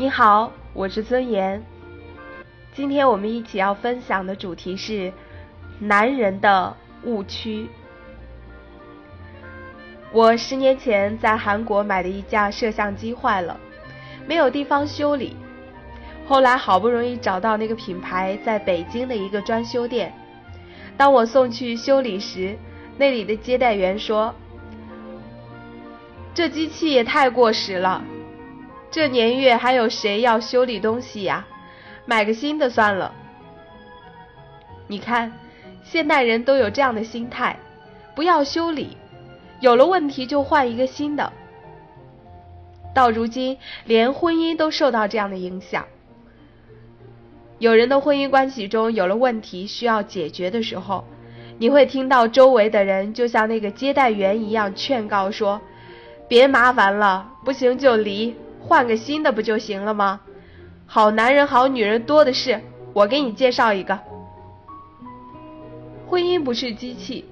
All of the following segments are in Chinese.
你好，我是尊严。今天我们一起要分享的主题是男人的误区。我十年前在韩国买的一架摄像机坏了，没有地方修理。后来好不容易找到那个品牌在北京的一个专修店。当我送去修理时，那里的接待员说：“这机器也太过时了。”这年月还有谁要修理东西呀？买个新的算了。你看，现代人都有这样的心态，不要修理，有了问题就换一个新的。到如今，连婚姻都受到这样的影响。有人的婚姻关系中有了问题需要解决的时候，你会听到周围的人就像那个接待员一样劝告说：“别麻烦了，不行就离。”换个新的不就行了吗？好男人好女人多的是，我给你介绍一个。婚姻不是机器，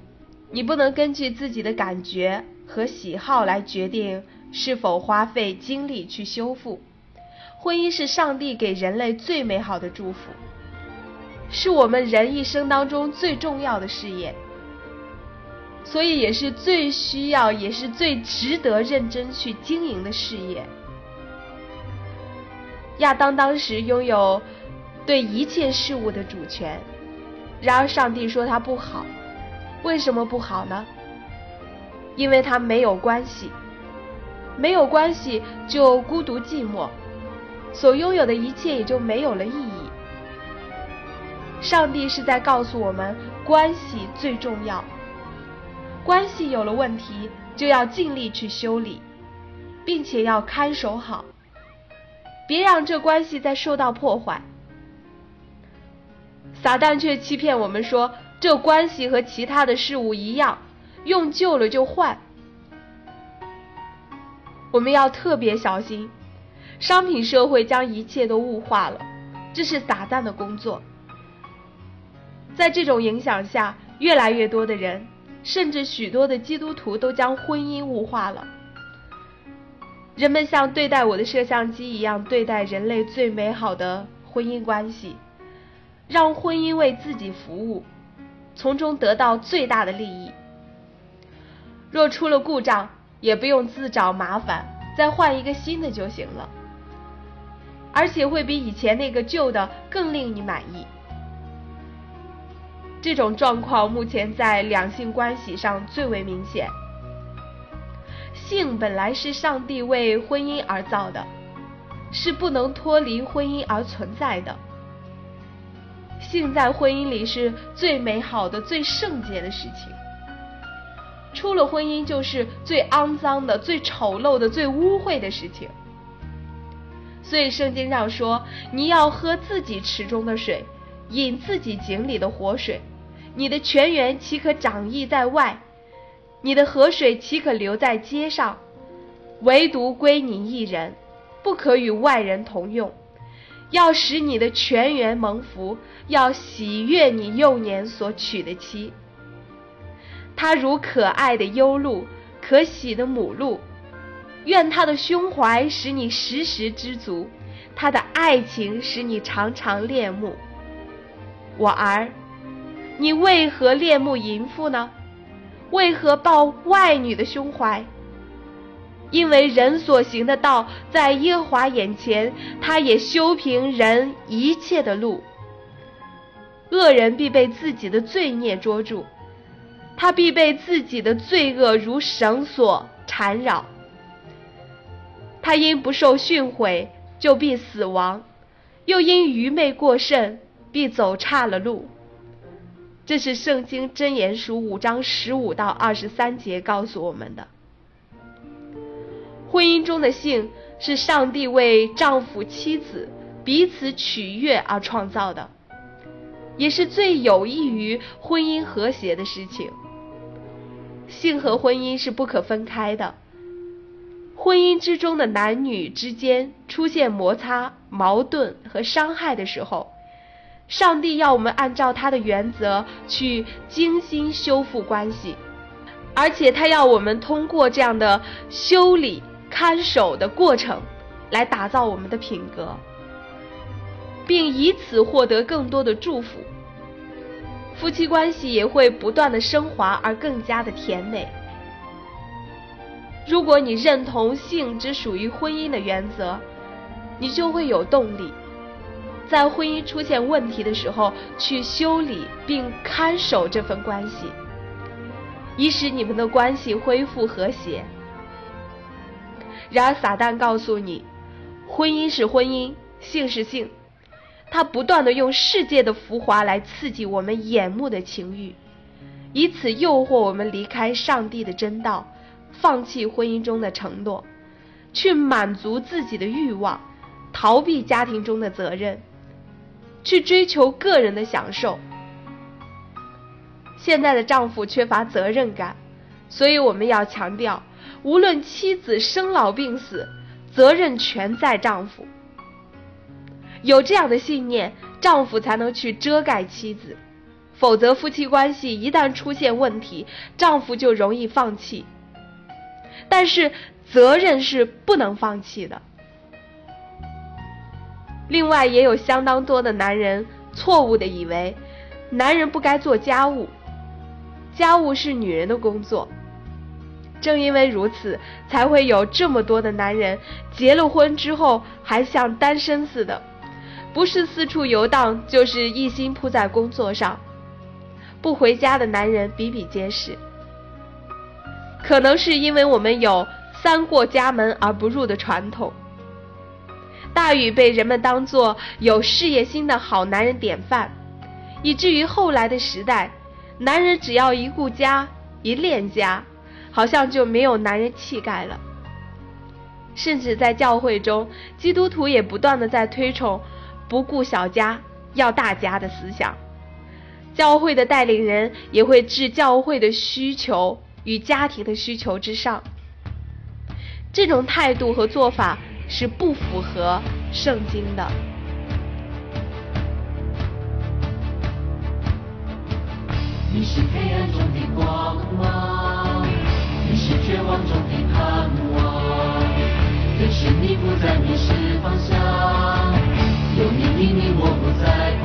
你不能根据自己的感觉和喜好来决定是否花费精力去修复。婚姻是上帝给人类最美好的祝福，是我们人一生当中最重要的事业，所以也是最需要也是最值得认真去经营的事业。亚当当时拥有对一切事物的主权，然而上帝说他不好，为什么不好呢？因为他没有关系，没有关系就孤独寂寞，所拥有的一切也就没有了意义。上帝是在告诉我们，关系最重要，关系有了问题就要尽力去修理，并且要看守好。别让这关系再受到破坏。撒旦却欺骗我们说，这关系和其他的事物一样，用旧了就换。我们要特别小心，商品社会将一切都物化了，这是撒旦的工作。在这种影响下，越来越多的人，甚至许多的基督徒都将婚姻物化了。人们像对待我的摄像机一样对待人类最美好的婚姻关系，让婚姻为自己服务，从中得到最大的利益。若出了故障，也不用自找麻烦，再换一个新的就行了，而且会比以前那个旧的更令你满意。这种状况目前在两性关系上最为明显。性本来是上帝为婚姻而造的，是不能脱离婚姻而存在的。性在婚姻里是最美好的、最圣洁的事情，出了婚姻就是最肮脏的、最丑陋的、最污秽的事情。所以圣经上说：“你要喝自己池中的水，饮自己井里的活水，你的泉源岂可长溢在外？”你的河水岂可留在街上？唯独归你一人，不可与外人同用。要使你的泉源蒙福，要喜悦你幼年所娶的妻。他如可爱的优鹿，可喜的母鹿。愿他的胸怀使你时时知足，他的爱情使你常常恋慕。我儿，你为何恋慕淫妇呢？为何抱外女的胸怀？因为人所行的道，在耶和华眼前，他也修平人一切的路。恶人必被自己的罪孽捉住，他必被自己的罪恶如绳索缠绕。他因不受训诲，就必死亡；又因愚昧过甚，必走差了路。这是圣经真言书五章十五到二十三节告诉我们的。婚姻中的性是上帝为丈夫妻子彼此取悦而创造的，也是最有益于婚姻和谐的事情。性和婚姻是不可分开的。婚姻之中的男女之间出现摩擦、矛盾和伤害的时候。上帝要我们按照他的原则去精心修复关系，而且他要我们通过这样的修理看守的过程，来打造我们的品格，并以此获得更多的祝福。夫妻关系也会不断的升华而更加的甜美。如果你认同性只属于婚姻的原则，你就会有动力，在婚姻出现问题的时候去修理并看守这份关系，以使你们的关系恢复和谐。然而，撒旦告诉你，婚姻是婚姻，性是性。他不断的用世界的浮华来刺激我们眼目的情欲，以此诱惑我们离开上帝的真道，放弃婚姻中的承诺，去满足自己的欲望，逃避家庭中的责任，去追求个人的享受。现在的丈夫缺乏责任感，所以我们要强调，无论妻子生老病死，责任全在丈夫。有这样的信念，丈夫才能去遮盖妻子，否则夫妻关系一旦出现问题，丈夫就容易放弃。但是责任是不能放弃的。另外，也有相当多的男人错误的以为，男人不该做家务，家务是女人的工作。正因为如此，才会有这么多的男人结了婚之后还像单身似的。不是四处游荡，就是一心扑在工作上，不回家的男人比比皆是。可能是因为我们有“三过家门而不入”的传统，大禹被人们当作有事业心的好男人典范，以至于后来的时代，男人只要一顾家、一恋家，好像就没有男人气概了。甚至在教会中，基督徒也不断的在推崇。不顾小家要大家的思想，教会的带领人也会置教会的需求与家庭的需求之上。这种态度和做法是不符合圣经的。你是黑暗中的光芒，你是绝望中的盼望，但是你不再迷失方向。有你引领，我不再